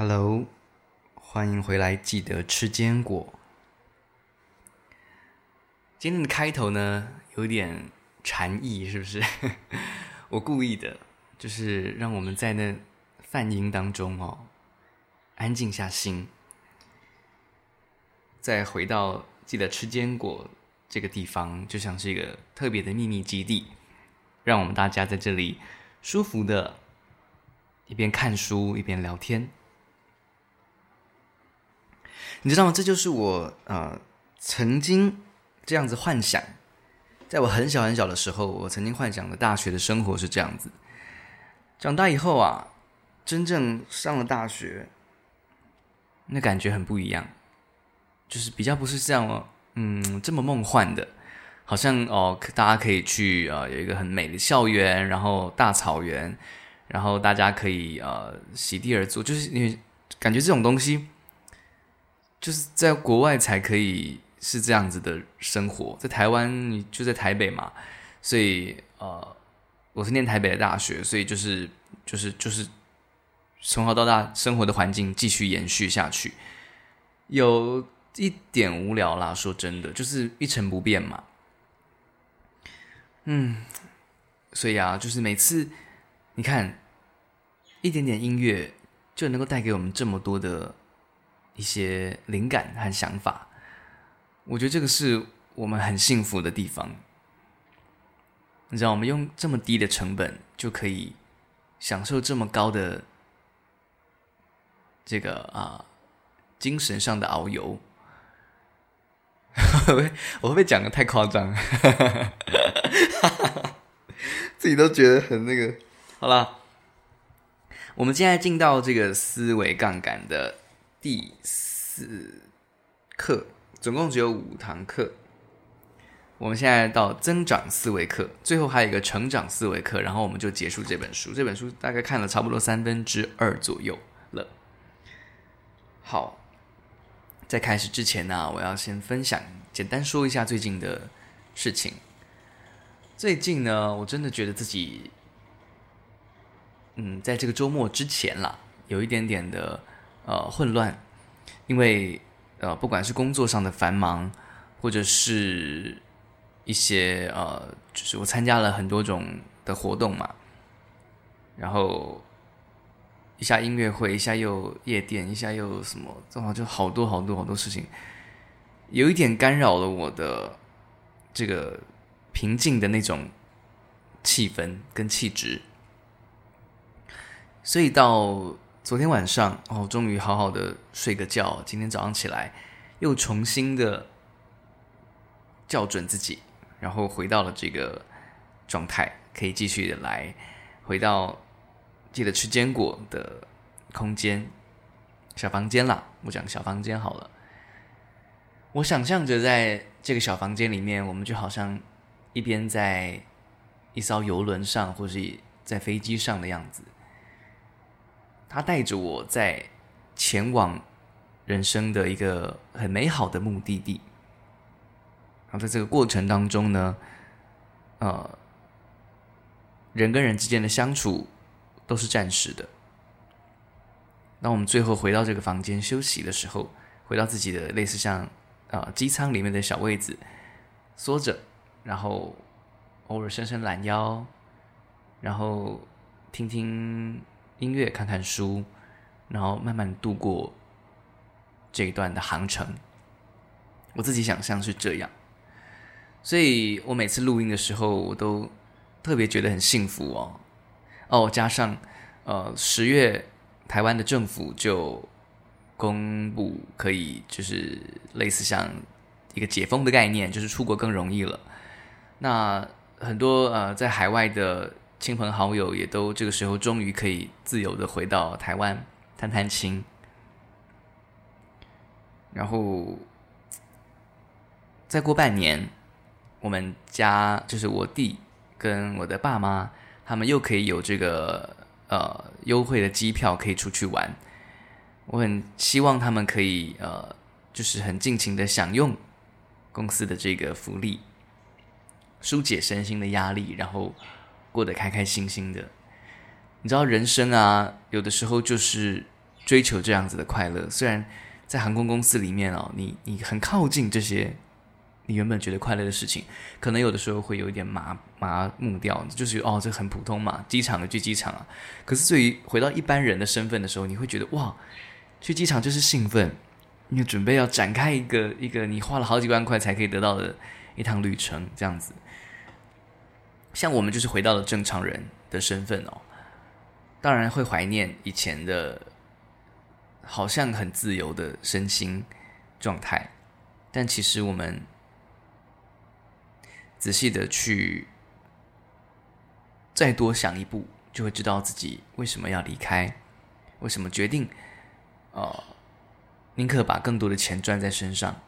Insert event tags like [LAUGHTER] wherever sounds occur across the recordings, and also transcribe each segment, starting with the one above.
Hello，欢迎回来，记得吃坚果。今天的开头呢，有点禅意，是不是？[LAUGHS] 我故意的，就是让我们在那梵音当中哦，安静下心，再回到记得吃坚果这个地方，就像是一个特别的秘密基地，让我们大家在这里舒服的，一边看书一边聊天。你知道吗？这就是我呃曾经这样子幻想，在我很小很小的时候，我曾经幻想的大学的生活是这样子。长大以后啊，真正上了大学，那感觉很不一样，就是比较不是这样，嗯，这么梦幻的，好像哦，大家可以去呃有一个很美的校园，然后大草原，然后大家可以呃席地而坐，就是因为感觉这种东西。就是在国外才可以是这样子的生活，在台湾就在台北嘛，所以呃，我是念台北的大学，所以就是就是就是从小到大生活的环境继续延续下去，有一点无聊啦，说真的，就是一成不变嘛。嗯，所以啊，就是每次你看一点点音乐就能够带给我们这么多的。一些灵感和想法，我觉得这个是我们很幸福的地方。你知道，我们用这么低的成本就可以享受这么高的这个啊精神上的遨游。[LAUGHS] 我会不会讲的太夸张？[LAUGHS] 自己都觉得很那个。好了，我们现在进到这个思维杠杆的。第四课总共只有五堂课，我们现在到增长思维课，最后还有一个成长思维课，然后我们就结束这本书。这本书大概看了差不多三分之二左右了。好，在开始之前呢，我要先分享，简单说一下最近的事情。最近呢，我真的觉得自己，嗯，在这个周末之前啦，有一点点的。呃，混乱，因为呃，不管是工作上的繁忙，或者是一些呃，就是我参加了很多种的活动嘛，然后一下音乐会，一下又夜店，一下又什么，正好就好多好多好多事情，有一点干扰了我的这个平静的那种气氛跟气质，所以到。昨天晚上哦，终于好好的睡个觉。今天早上起来，又重新的校准自己，然后回到了这个状态，可以继续的来回到记得吃坚果的空间小房间啦。我讲小房间好了。我想象着在这个小房间里面，我们就好像一边在一艘游轮上，或是在飞机上的样子。他带着我在前往人生的一个很美好的目的地，然后在这个过程当中呢，呃，人跟人之间的相处都是暂时的。当我们最后回到这个房间休息的时候，回到自己的类似像啊、呃、机舱里面的小位子，缩着，然后偶尔伸伸懒腰，然后听听。音乐，看看书，然后慢慢度过这一段的航程。我自己想象是这样，所以我每次录音的时候，我都特别觉得很幸福哦。哦，加上呃，十月台湾的政府就公布可以，就是类似像一个解封的概念，就是出国更容易了。那很多呃，在海外的。亲朋好友也都这个时候终于可以自由的回到台湾探探亲，然后再过半年，我们家就是我弟跟我的爸妈，他们又可以有这个呃优惠的机票可以出去玩。我很希望他们可以呃就是很尽情的享用公司的这个福利，疏解身心的压力，然后。过得开开心心的，你知道人生啊，有的时候就是追求这样子的快乐。虽然在航空公司里面哦，你你很靠近这些你原本觉得快乐的事情，可能有的时候会有一点麻麻木掉，就是哦，这很普通嘛，机场的去机场啊。可是对于回到一般人的身份的时候，你会觉得哇，去机场就是兴奋，你准备要展开一个一个你花了好几万块才可以得到的一趟旅程，这样子。像我们就是回到了正常人的身份哦，当然会怀念以前的，好像很自由的身心状态，但其实我们仔细的去再多想一步，就会知道自己为什么要离开，为什么决定，呃，宁可把更多的钱赚在身上，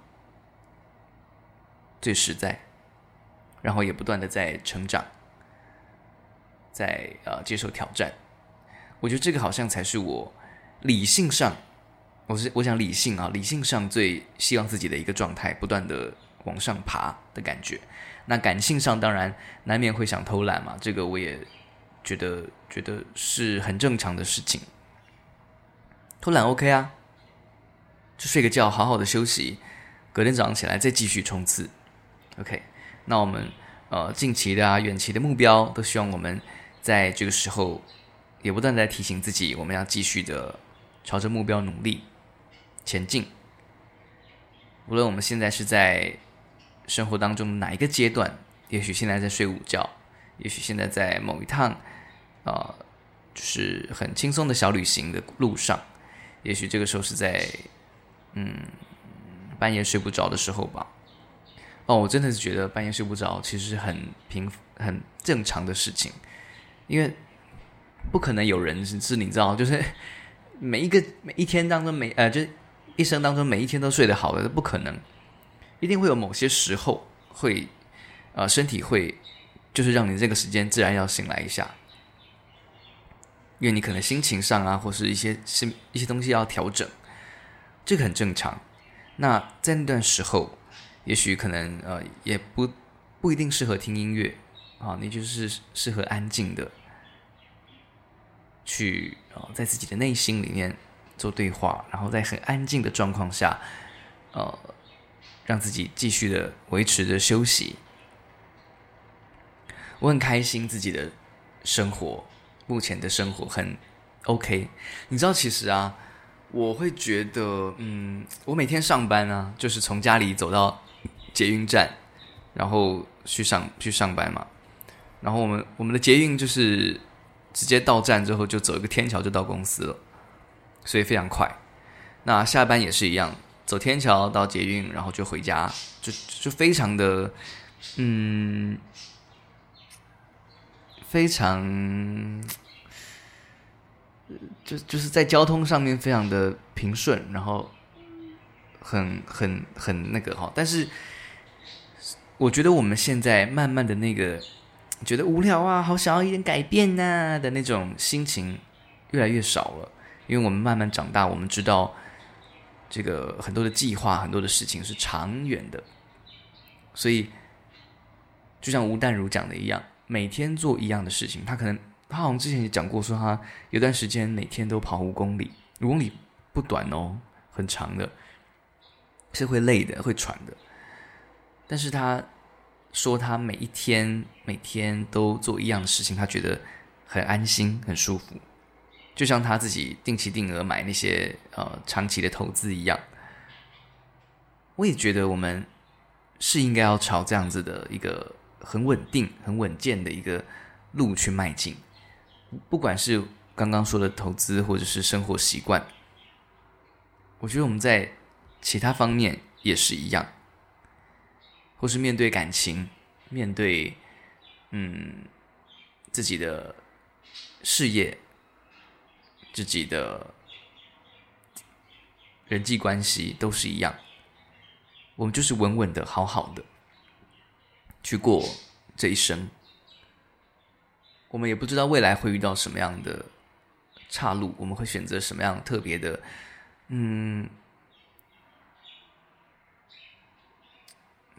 最实在，然后也不断的在成长。在呃接受挑战，我觉得这个好像才是我理性上，我是我想理性啊，理性上最希望自己的一个状态，不断的往上爬的感觉。那感性上当然难免会想偷懒嘛，这个我也觉得觉得是很正常的事情。偷懒 OK 啊，就睡个觉，好好的休息，隔天早上起来再继续冲刺。OK，那我们呃近期的啊远期的目标都希望我们。在这个时候，也不断在提醒自己，我们要继续的朝着目标努力前进。无论我们现在是在生活当中哪一个阶段，也许现在在睡午觉，也许现在在某一趟啊、呃，就是很轻松的小旅行的路上，也许这个时候是在嗯半夜睡不着的时候吧。哦，我真的是觉得半夜睡不着，其实是很平很正常的事情。因为不可能有人是是你知道，就是 [LAUGHS] 每一个每一天当中每呃，就是一生当中每一天都睡得好的，不可能，一定会有某些时候会，呃，身体会就是让你这个时间自然要醒来一下，因为你可能心情上啊，或是一些是一些东西要调整，这个很正常。那在那段时候，也许可能呃，也不不一定适合听音乐啊，你就是适合安静的。去呃，在自己的内心里面做对话，然后在很安静的状况下，呃，让自己继续的维持着休息。我很开心自己的生活，目前的生活很 OK。你知道，其实啊，我会觉得，嗯，我每天上班啊，就是从家里走到捷运站，然后去上去上班嘛。然后我们我们的捷运就是。直接到站之后就走一个天桥就到公司了，所以非常快。那下班也是一样，走天桥到捷运，然后就回家，就就非常的，嗯，非常，就就是在交通上面非常的平顺，然后很很很那个哈。但是我觉得我们现在慢慢的那个。觉得无聊啊，好想要一点改变呐、啊、的那种心情越来越少了，因为我们慢慢长大，我们知道这个很多的计划，很多的事情是长远的，所以就像吴淡如讲的一样，每天做一样的事情，他可能他好像之前也讲过，说他有段时间每天都跑五公里，五公里不短哦，很长的，是会累的，会喘的，但是他。说他每一天每天都做一样的事情，他觉得很安心很舒服，就像他自己定期定额买那些呃长期的投资一样。我也觉得我们是应该要朝这样子的一个很稳定、很稳健的一个路去迈进。不管是刚刚说的投资，或者是生活习惯，我觉得我们在其他方面也是一样。或是面对感情，面对嗯自己的事业，自己的人际关系都是一样，我们就是稳稳的、好好的去过这一生。我们也不知道未来会遇到什么样的岔路，我们会选择什么样特别的，嗯。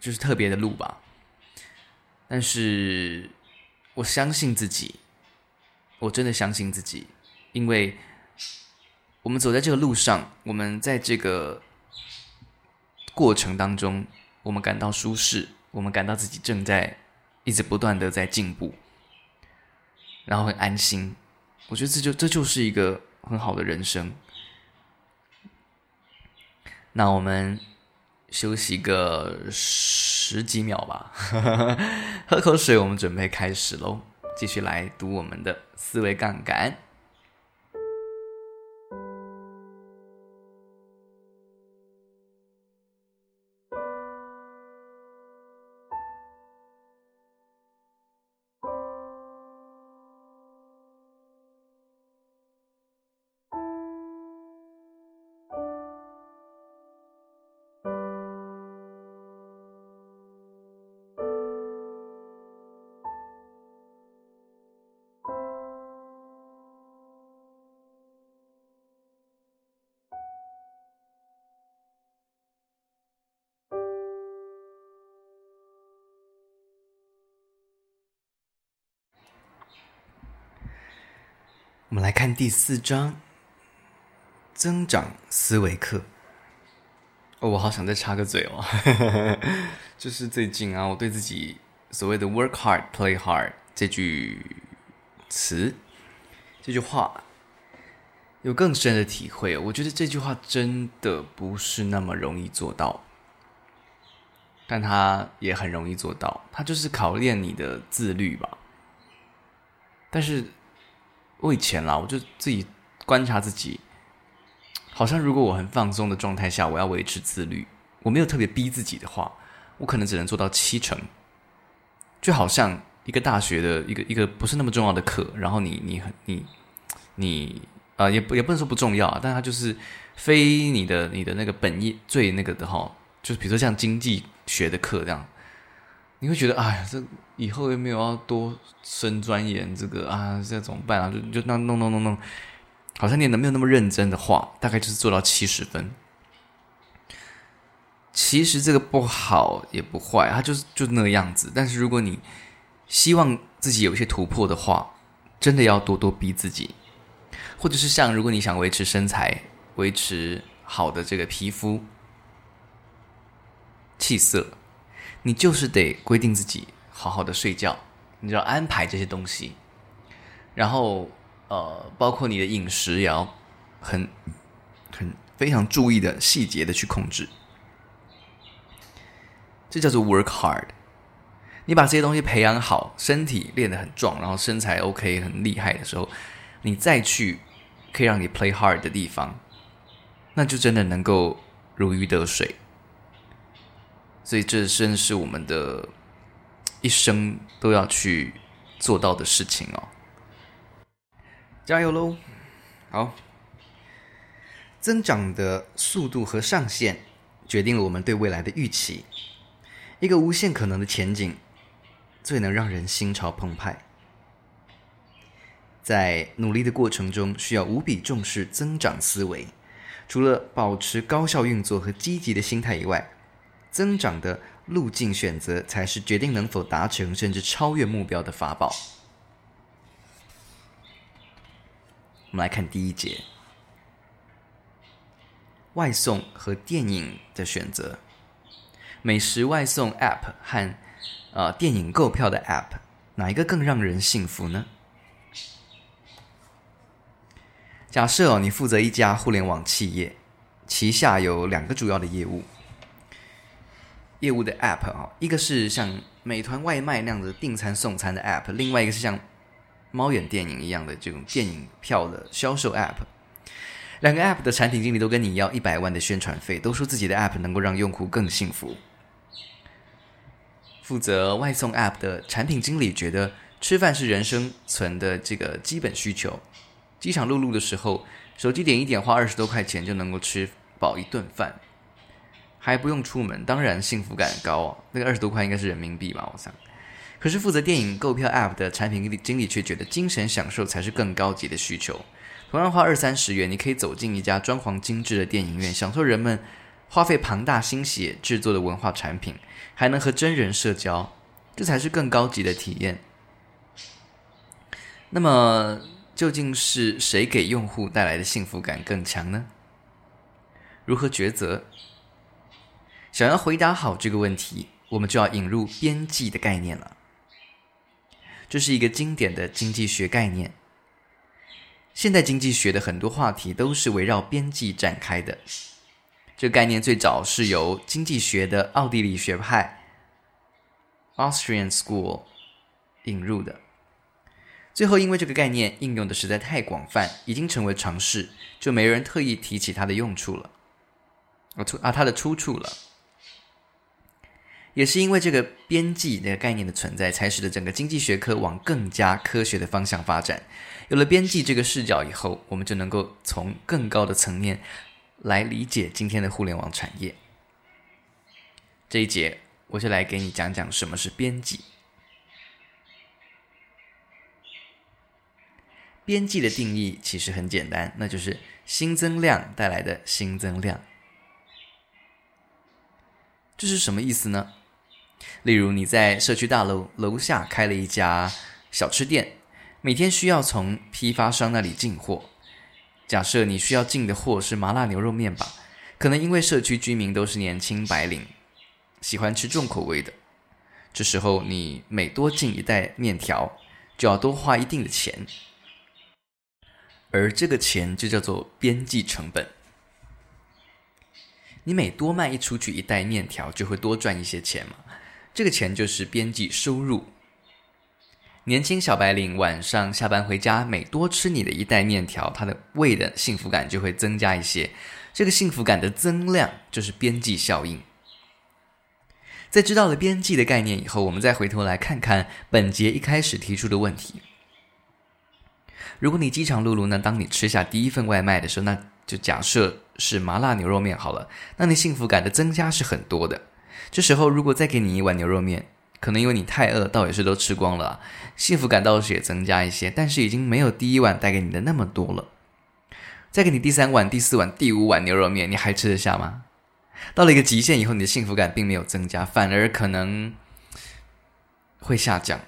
就是特别的路吧，但是我相信自己，我真的相信自己，因为我们走在这个路上，我们在这个过程当中，我们感到舒适，我们感到自己正在一直不断的在进步，然后很安心。我觉得这就这就是一个很好的人生。那我们休息个十几秒吧，[LAUGHS] 喝口水，我们准备开始喽，继续来读我们的思维杠杆。我们来看第四章，增长思维课。哦，我好想再插个嘴哦，[LAUGHS] 就是最近啊，我对自己所谓的 “work hard, play hard” 这句词、这句话有更深的体会。我觉得这句话真的不是那么容易做到，但它也很容易做到。它就是考验你的自律吧。但是。我以前啦，我就自己观察自己，好像如果我很放松的状态下，我要维持自律，我没有特别逼自己的话，我可能只能做到七成。就好像一个大学的一个一个不是那么重要的课，然后你你很你你啊、也不也不能说不重要啊，但它就是非你的你的那个本业最那个的哈，就是比如说像经济学的课这样。你会觉得，哎呀，这以后又没有要多深钻研这个啊，这怎么办啊？就就那弄弄弄弄，好像念的没有那么认真的话，大概就是做到七十分。其实这个不好也不坏，它就是就那个样子。但是如果你希望自己有一些突破的话，真的要多多逼自己，或者是像如果你想维持身材、维持好的这个皮肤、气色。你就是得规定自己好好的睡觉，你就要安排这些东西，然后呃，包括你的饮食也要很很非常注意的细节的去控制，这叫做 work hard。你把这些东西培养好，身体练得很壮，然后身材 OK 很厉害的时候，你再去可以让你 play hard 的地方，那就真的能够如鱼得水。所以，这真是我们的一生都要去做到的事情哦！加油喽！好，增长的速度和上限决定了我们对未来的预期。一个无限可能的前景，最能让人心潮澎湃。在努力的过程中，需要无比重视增长思维。除了保持高效运作和积极的心态以外，增长的路径选择，才是决定能否达成甚至超越目标的法宝。我们来看第一节：外送和电影的选择。美食外送 App 和呃电影购票的 App，哪一个更让人幸福呢？假设哦，你负责一家互联网企业，旗下有两个主要的业务。业务的 App 啊，一个是像美团外卖那样的订餐送餐的 App，另外一个是像猫眼电影一样的这种电影票的销售 App。两个 App 的产品经理都跟你要一百万的宣传费，都说自己的 App 能够让用户更幸福。负责外送 App 的产品经理觉得吃饭是人生存的这个基本需求，饥肠辘辘的时候，手机点一点花二十多块钱就能够吃饱一顿饭。还不用出门，当然幸福感高哦。那个二十多块应该是人民币吧，我想。可是负责电影购票 App 的产品经理却觉得精神享受才是更高级的需求。同样花二三十元，你可以走进一家装潢精致的电影院，享受人们花费庞大心血制作的文化产品，还能和真人社交，这才是更高级的体验。那么，究竟是谁给用户带来的幸福感更强呢？如何抉择？想要回答好这个问题，我们就要引入边际的概念了。这是一个经典的经济学概念。现代经济学的很多话题都是围绕边际展开的。这概念最早是由经济学的奥地利学派 （Austrian School） 引入的。最后，因为这个概念应用的实在太广泛，已经成为常识，就没人特意提起它的用处了。啊，出啊，它的出处了。也是因为这个边际的概念的存在，才使得整个经济学科往更加科学的方向发展。有了边际这个视角以后，我们就能够从更高的层面来理解今天的互联网产业。这一节我就来给你讲讲什么是边际。边际的定义其实很简单，那就是新增量带来的新增量。这是什么意思呢？例如，你在社区大楼楼下开了一家小吃店，每天需要从批发商那里进货。假设你需要进的货是麻辣牛肉面吧，可能因为社区居民都是年轻白领，喜欢吃重口味的。这时候，你每多进一袋面条，就要多花一定的钱，而这个钱就叫做边际成本。你每多卖一出去一袋面条，就会多赚一些钱嘛。这个钱就是边际收入。年轻小白领晚上下班回家，每多吃你的一袋面条，他的胃的幸福感就会增加一些。这个幸福感的增量就是边际效应。在知道了边际的概念以后，我们再回头来看看本节一开始提出的问题。如果你饥肠辘辘呢，当你吃下第一份外卖的时候，那就假设是麻辣牛肉面好了，那你幸福感的增加是很多的。这时候，如果再给你一碗牛肉面，可能因为你太饿，倒也是都吃光了，幸福感倒是也增加一些，但是已经没有第一碗带给你的那么多了。再给你第三碗、第四碗、第五碗牛肉面，你还吃得下吗？到了一个极限以后，你的幸福感并没有增加，反而可能会下降。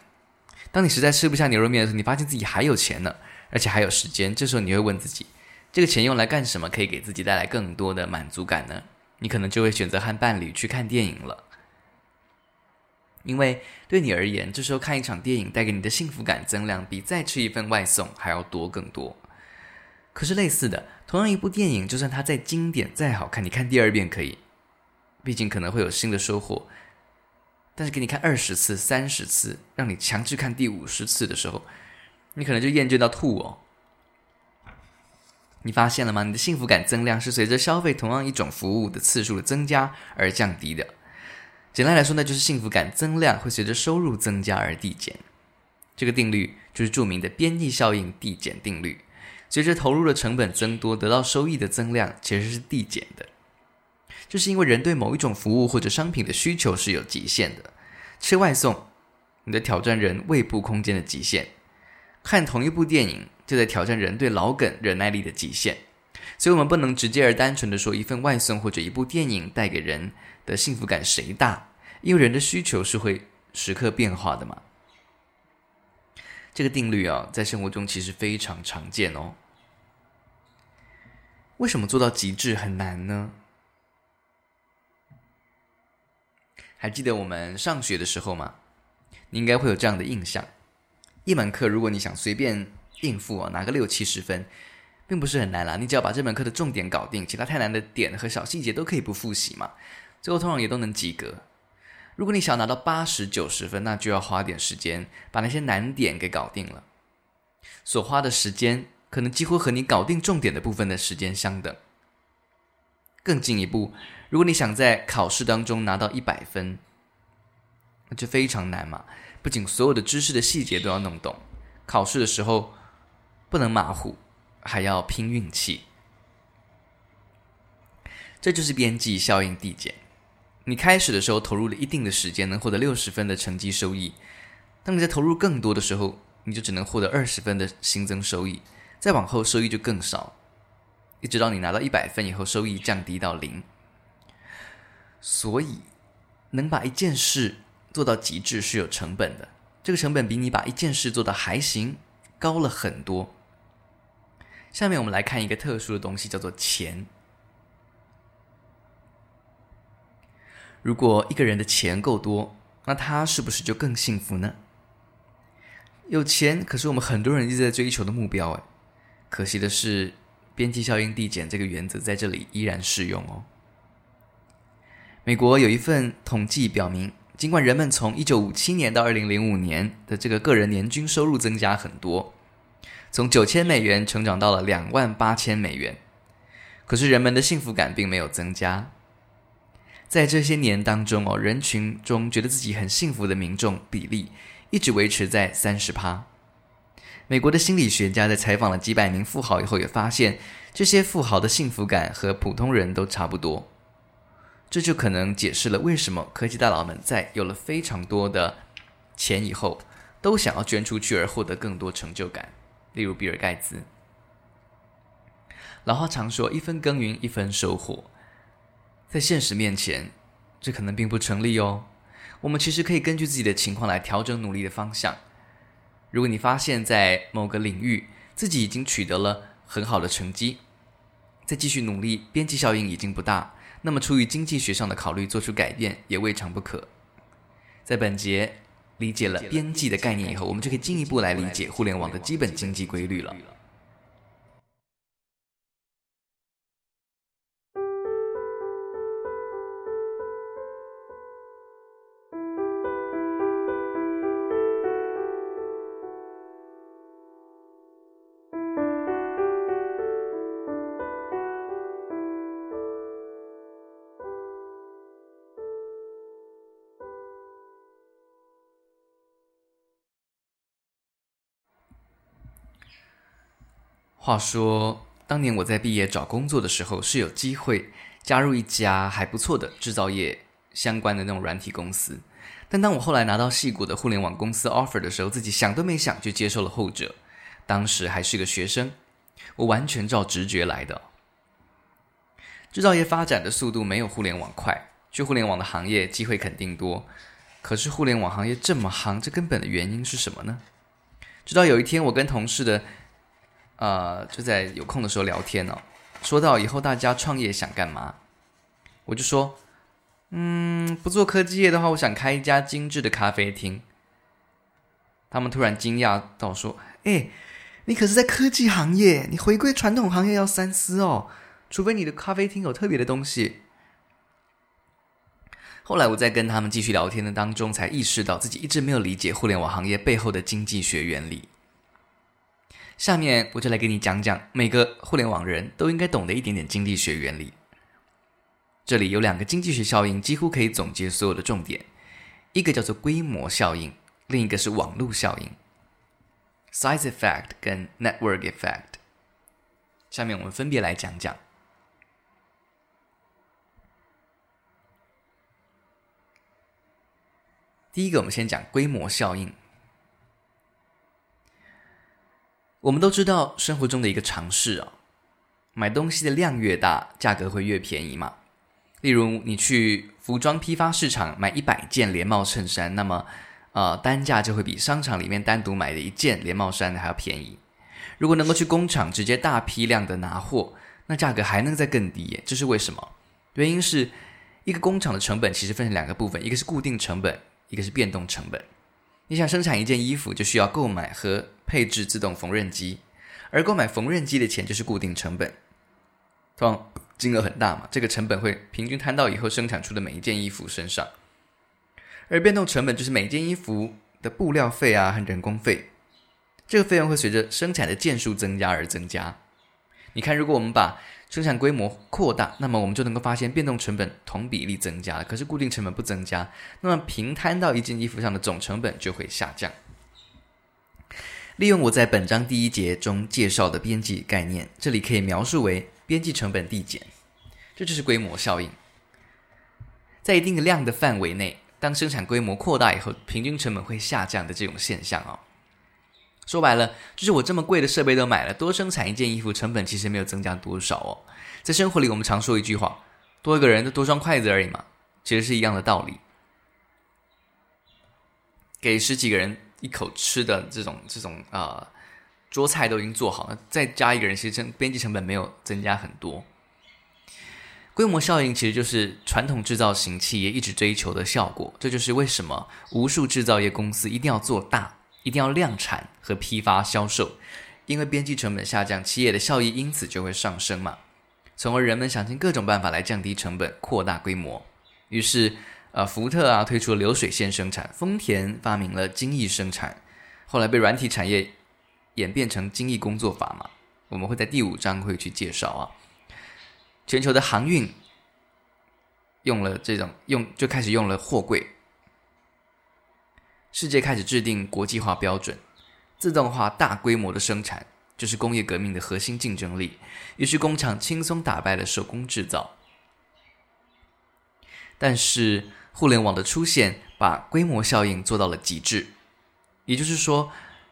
当你实在吃不下牛肉面的时候，你发现自己还有钱呢，而且还有时间，这时候你会问自己：这个钱用来干什么，可以给自己带来更多的满足感呢？你可能就会选择和伴侣去看电影了，因为对你而言，这时候看一场电影带给你的幸福感增量比再吃一份外送还要多更多。可是类似的，同样一部电影，就算它再经典再好看，你看第二遍可以，毕竟可能会有新的收获。但是给你看二十次、三十次，让你强制看第五十次的时候，你可能就厌倦到吐哦。你发现了吗？你的幸福感增量是随着消费同样一种服务的次数的增加而降低的。简单来说，呢就是幸福感增量会随着收入增加而递减。这个定律就是著名的边际效应递减定律。随着投入的成本增多，得到收益的增量其实是递减的。这是因为人对某一种服务或者商品的需求是有极限的。吃外送，你的挑战人胃部空间的极限；看同一部电影。就在挑战人对老梗忍耐力的极限，所以我们不能直接而单纯的说一份外送或者一部电影带给人的幸福感谁大，因为人的需求是会时刻变化的嘛。这个定律啊，在生活中其实非常常见哦。为什么做到极致很难呢？还记得我们上学的时候吗？你应该会有这样的印象：一门课如果你想随便。应付啊，拿个六七十分，并不是很难啦。你只要把这门课的重点搞定，其他太难的点和小细节都可以不复习嘛。最后通常也都能及格。如果你想拿到八十九十分，那就要花点时间把那些难点给搞定了。所花的时间可能几乎和你搞定重点的部分的时间相等。更进一步，如果你想在考试当中拿到一百分，那就非常难嘛。不仅所有的知识的细节都要弄懂，考试的时候。不能马虎，还要拼运气。这就是边际效应递减。你开始的时候投入了一定的时间，能获得六十分的成绩收益。当你在投入更多的时候，你就只能获得二十分的新增收益。再往后，收益就更少，一直到你拿到一百分以后，收益降低到零。所以，能把一件事做到极致是有成本的。这个成本比你把一件事做到还行高了很多。下面我们来看一个特殊的东西，叫做钱。如果一个人的钱够多，那他是不是就更幸福呢？有钱可是我们很多人一直在追求的目标哎。可惜的是，边际效应递减这个原则在这里依然适用哦。美国有一份统计表明，尽管人们从一九五七年到二零零五年的这个个人年均收入增加很多。从九千美元成长到了两万八千美元，可是人们的幸福感并没有增加。在这些年当中哦，人群中觉得自己很幸福的民众比例一直维持在三十趴。美国的心理学家在采访了几百名富豪以后，也发现这些富豪的幸福感和普通人都差不多。这就可能解释了为什么科技大佬们在有了非常多的钱以后，都想要捐出去而获得更多成就感。例如比尔盖茨，老话常说“一分耕耘一分收获”，在现实面前，这可能并不成立哦。我们其实可以根据自己的情况来调整努力的方向。如果你发现，在某个领域自己已经取得了很好的成绩，再继续努力，边际效应已经不大，那么出于经济学上的考虑，做出改变也未尝不可。在本节。理解了边际的概念以后，我们就可以进一步来理解互联网的基本经济规律了。话说，当年我在毕业找工作的时候，是有机会加入一家还不错的制造业相关的那种软体公司。但当我后来拿到矽谷的互联网公司 offer 的时候，自己想都没想就接受了后者。当时还是个学生，我完全照直觉来的。制造业发展的速度没有互联网快，去互联网的行业机会肯定多。可是互联网行业这么行，这根本的原因是什么呢？直到有一天，我跟同事的。呃，就在有空的时候聊天哦，说到以后大家创业想干嘛，我就说，嗯，不做科技业的话，我想开一家精致的咖啡厅。他们突然惊讶到说：“哎，你可是在科技行业，你回归传统行业要三思哦，除非你的咖啡厅有特别的东西。”后来我在跟他们继续聊天的当中，才意识到自己一直没有理解互联网行业背后的经济学原理。下面我就来给你讲讲每个互联网人都应该懂的一点点经济学原理。这里有两个经济学效应，几乎可以总结所有的重点，一个叫做规模效应，另一个是网络效应 （size effect） 跟 network effect。下面我们分别来讲讲。第一个，我们先讲规模效应。我们都知道生活中的一个常识啊，买东西的量越大，价格会越便宜嘛。例如，你去服装批发市场买一百件连帽衬衫，那么，呃，单价就会比商场里面单独买的一件连帽衫还要便宜。如果能够去工厂直接大批量的拿货，那价格还能再更低耶。这是为什么？原因是一个工厂的成本其实分成两个部分，一个是固定成本，一个是变动成本。你想生产一件衣服，就需要购买和配置自动缝纫机，而购买缝纫机的钱就是固定成本，通常金额很大嘛，这个成本会平均摊到以后生产出的每一件衣服身上，而变动成本就是每件衣服的布料费啊和人工费，这个费用会随着生产的件数增加而增加。你看，如果我们把生产规模扩大，那么我们就能够发现变动成本同比例增加了，可是固定成本不增加，那么平摊到一件衣服上的总成本就会下降。利用我在本章第一节中介绍的边际概念，这里可以描述为边际成本递减，这就是规模效应。在一定的量的范围内，当生产规模扩大以后，平均成本会下降的这种现象哦。说白了，就是我这么贵的设备都买了，多生产一件衣服，成本其实没有增加多少哦。在生活里，我们常说一句话：“多一个人，就多双筷子而已嘛。”其实是一样的道理。给十几个人一口吃的这种这种啊、呃、桌菜都已经做好了，再加一个人，其实成边际成本没有增加很多。规模效应其实就是传统制造型企业一直追求的效果，这就是为什么无数制造业公司一定要做大，一定要量产和批发销售，因为边际成本下降，企业的效益因此就会上升嘛，从而人们想尽各种办法来降低成本，扩大规模。于是，呃，福特啊推出了流水线生产，丰田发明了精益生产，后来被软体产业演变成精益工作法嘛。我们会在第五章会去介绍啊。全球的航运用了这种用就开始用了货柜。世界开始制定国际化标准，自动化大规模的生产就是工业革命的核心竞争力。于是工厂轻松打败了手工制造。但是互联网的出现把规模效应做到了极致，也就是说，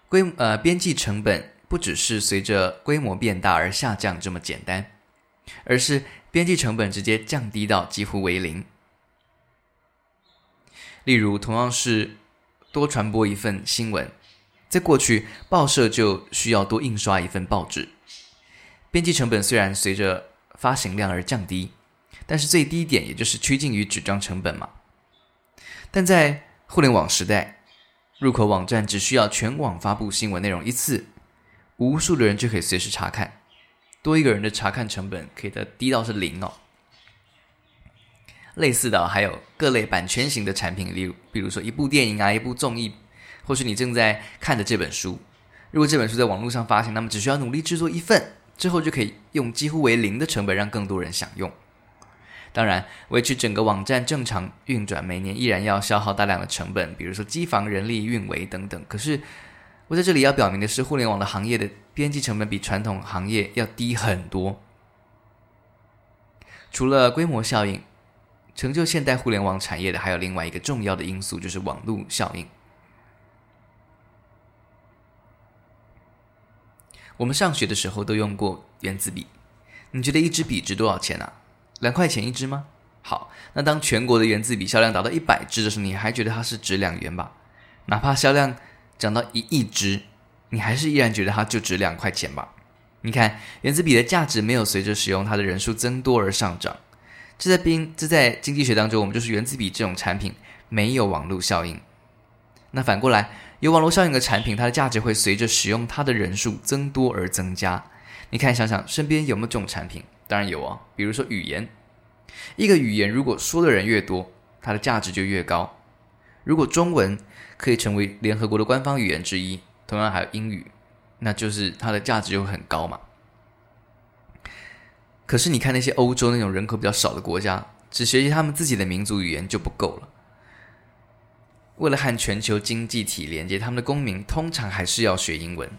规呃边际成本不只是随着规模变大而下降这么简单，而是边际成本直接降低到几乎为零。例如，同样是多传播一份新闻，在过去，报社就需要多印刷一份报纸。编辑成本虽然随着发行量而降低，但是最低点也就是趋近于纸张成本嘛。但在互联网时代，入口网站只需要全网发布新闻内容一次，无数的人就可以随时查看，多一个人的查看成本可以得低到是零哦。类似的还有各类版权型的产品，例如比如说一部电影啊，一部综艺，或是你正在看的这本书。如果这本书在网络上发行，那么只需要努力制作一份，之后就可以用几乎为零的成本让更多人享用。当然，维持整个网站正常运转，每年依然要消耗大量的成本，比如说机房、人力、运维等等。可是我在这里要表明的是，互联网的行业的边际成本比传统行业要低很多。除了规模效应。成就现代互联网产业的还有另外一个重要的因素，就是网络效应。我们上学的时候都用过原子笔，你觉得一支笔值多少钱啊？两块钱一支吗？好，那当全国的原子笔销量达到一百支的时候，你还觉得它是值两元吧？哪怕销量涨到一亿支，你还是依然觉得它就值两块钱吧？你看，原子笔的价值没有随着使用它的人数增多而上涨。这在经这在经济学当中，我们就是原子笔这种产品没有网络效应。那反过来，有网络效应的产品，它的价值会随着使用它的人数增多而增加。你看，想想身边有没有这种产品？当然有哦。比如说语言，一个语言如果说的人越多，它的价值就越高。如果中文可以成为联合国的官方语言之一，同样还有英语，那就是它的价值就会很高嘛。可是你看那些欧洲那种人口比较少的国家，只学习他们自己的民族语言就不够了。为了和全球经济体连接，他们的公民通常还是要学英文。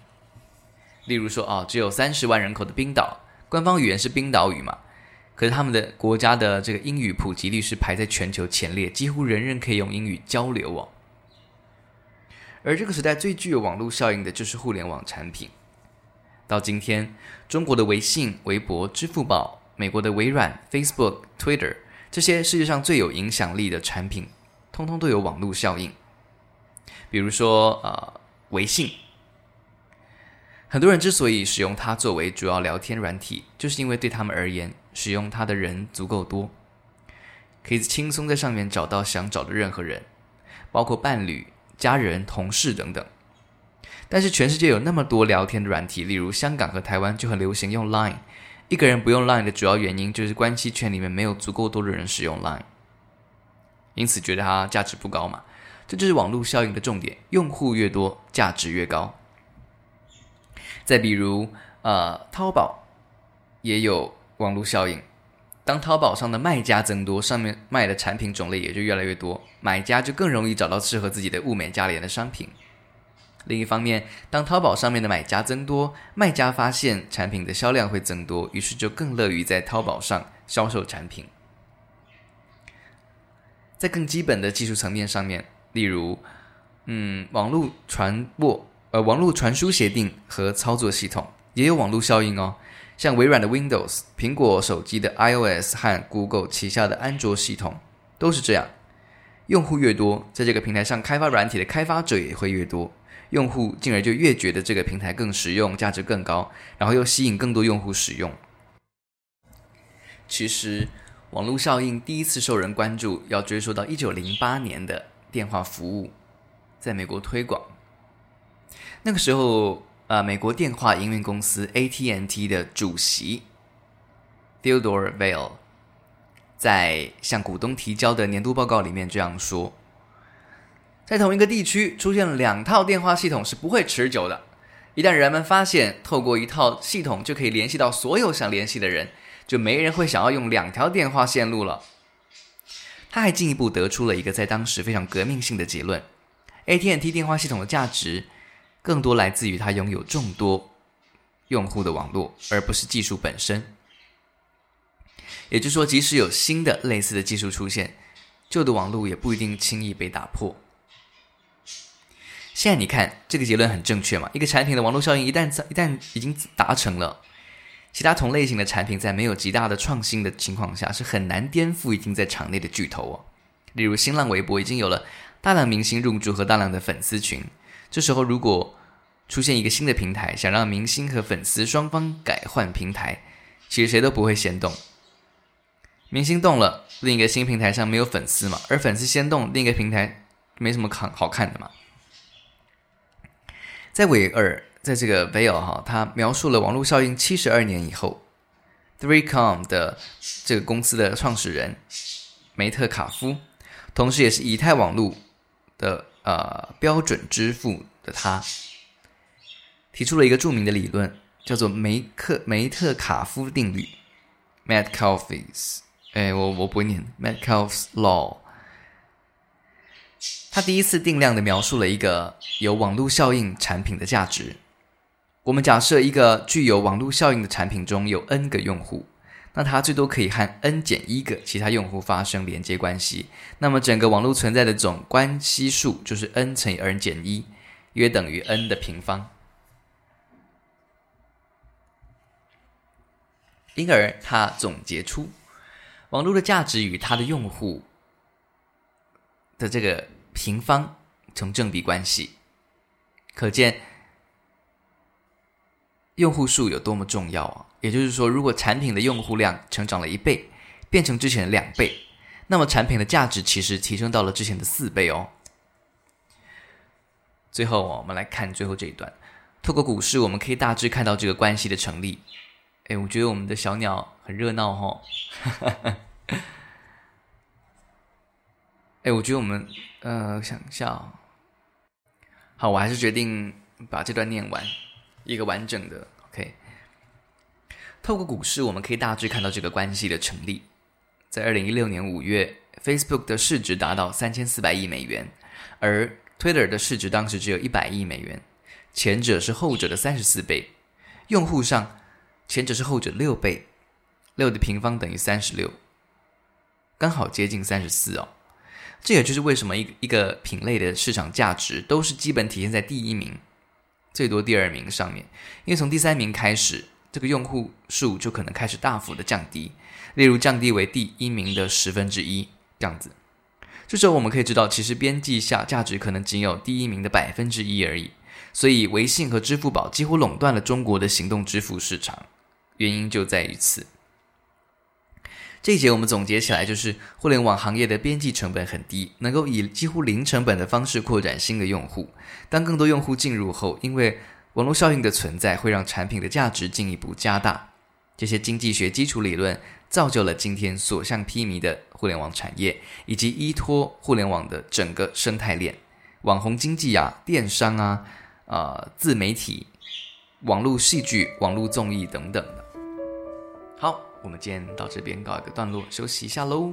例如说，哦，只有三十万人口的冰岛，官方语言是冰岛语嘛？可是他们的国家的这个英语普及率是排在全球前列，几乎人人可以用英语交流哦。而这个时代最具有网络效应的就是互联网产品。到今天，中国的微信、微博、支付宝，美国的微软、Facebook、Twitter，这些世界上最有影响力的产品，通通都有网络效应。比如说，呃，微信，很多人之所以使用它作为主要聊天软体，就是因为对他们而言，使用它的人足够多，可以轻松在上面找到想找的任何人，包括伴侣、家人、同事等等。但是全世界有那么多聊天的软体，例如香港和台湾就很流行用 Line。一个人不用 Line 的主要原因就是关系圈里面没有足够多的人使用 Line，因此觉得它价值不高嘛。这就是网络效应的重点，用户越多，价值越高。再比如，呃，淘宝也有网络效应。当淘宝上的卖家增多，上面卖的产品种类也就越来越多，买家就更容易找到适合自己的物美价廉的商品。另一方面，当淘宝上面的买家增多，卖家发现产品的销量会增多，于是就更乐于在淘宝上销售产品。在更基本的技术层面上面，例如，嗯，网络传播、呃，网络传输协定和操作系统也有网络效应哦。像微软的 Windows、苹果手机的 iOS 和 Google 旗下的安卓系统都是这样。用户越多，在这个平台上开发软体的开发者也会越多。用户进而就越觉得这个平台更实用，价值更高，然后又吸引更多用户使用。其实，网络效应第一次受人关注，要追溯到一九零八年的电话服务在美国推广。那个时候，呃，美国电话营运公司 AT&T 的主席 Theodore Vail 在向股东提交的年度报告里面这样说：在同一个地区出现两套电话系统是不会持久的。一旦人们发现透过一套系统就可以联系到所有想联系的人，就没人会想要用两条电话线路了。他还进一步得出了一个在当时非常革命性的结论：AT&T 电话系统的价值更多来自于它拥有众多用户的网络，而不是技术本身。也就是说，即使有新的类似的技术出现，旧的网络也不一定轻易被打破。现在你看，这个结论很正确嘛？一个产品的网络效应一旦一旦已经达成了，其他同类型的产品在没有极大的创新的情况下，是很难颠覆已经在场内的巨头哦。例如，新浪微博已经有了大量明星入驻和大量的粉丝群，这时候如果出现一个新的平台，想让明星和粉丝双方改换平台，其实谁都不会先动。明星动了，另一个新平台上没有粉丝嘛，而粉丝先动，另一个平台没什么看好看的嘛。在韦尔，在这个 Vail 哈，他描述了网络效应七十二年以后，ThreeCom 的这个公司的创始人梅特卡夫，同时也是以太网络的呃标准之父的他，提出了一个著名的理论，叫做梅克梅特卡夫定律 （Metcalfe's）。哎，我我不会念 Metcalfe's Law。他第一次定量的描述了一个有网络效应产品的价值。我们假设一个具有网络效应的产品中有 n 个用户，那它最多可以和 n 减一个其他用户发生连接关系。那么整个网络存在的总关系数就是 n 乘以 n 减一，约等于 n 的平方。因而，他总结出。网络的价值与它的用户的这个平方成正比关系，可见用户数有多么重要啊！也就是说，如果产品的用户量成长了一倍，变成之前的两倍，那么产品的价值其实提升到了之前的四倍哦。最后，我们来看最后这一段。透过股市，我们可以大致看到这个关系的成立。哎，我觉得我们的小鸟很热闹哈、哦。[LAUGHS] 哎，我觉得我们呃，想一下、哦，好，我还是决定把这段念完，一个完整的。OK，透过股市，我们可以大致看到这个关系的成立。在二零一六年五月，Facebook 的市值达到三千四百亿美元，而 Twitter 的市值当时只有一百亿美元，前者是后者的三十四倍。用户上。前者是后者六倍，六的平方等于三十六，刚好接近三十四哦。这也就是为什么一一个品类的市场价值都是基本体现在第一名，最多第二名上面。因为从第三名开始，这个用户数就可能开始大幅的降低，例如降低为第一名的十分之一这样子。这时候我们可以知道，其实边际下价值可能仅有第一名的百分之一而已。所以，微信和支付宝几乎垄断了中国的行动支付市场。原因就在于此。这一节我们总结起来就是，互联网行业的边际成本很低，能够以几乎零成本的方式扩展新的用户。当更多用户进入后，因为网络效应的存在，会让产品的价值进一步加大。这些经济学基础理论造就了今天所向披靡的互联网产业，以及依托互联网的整个生态链，网红经济啊，电商啊，啊、自媒体。网络戏剧、网络综艺等等的。好，我们今天到这边告一个段落，休息一下喽。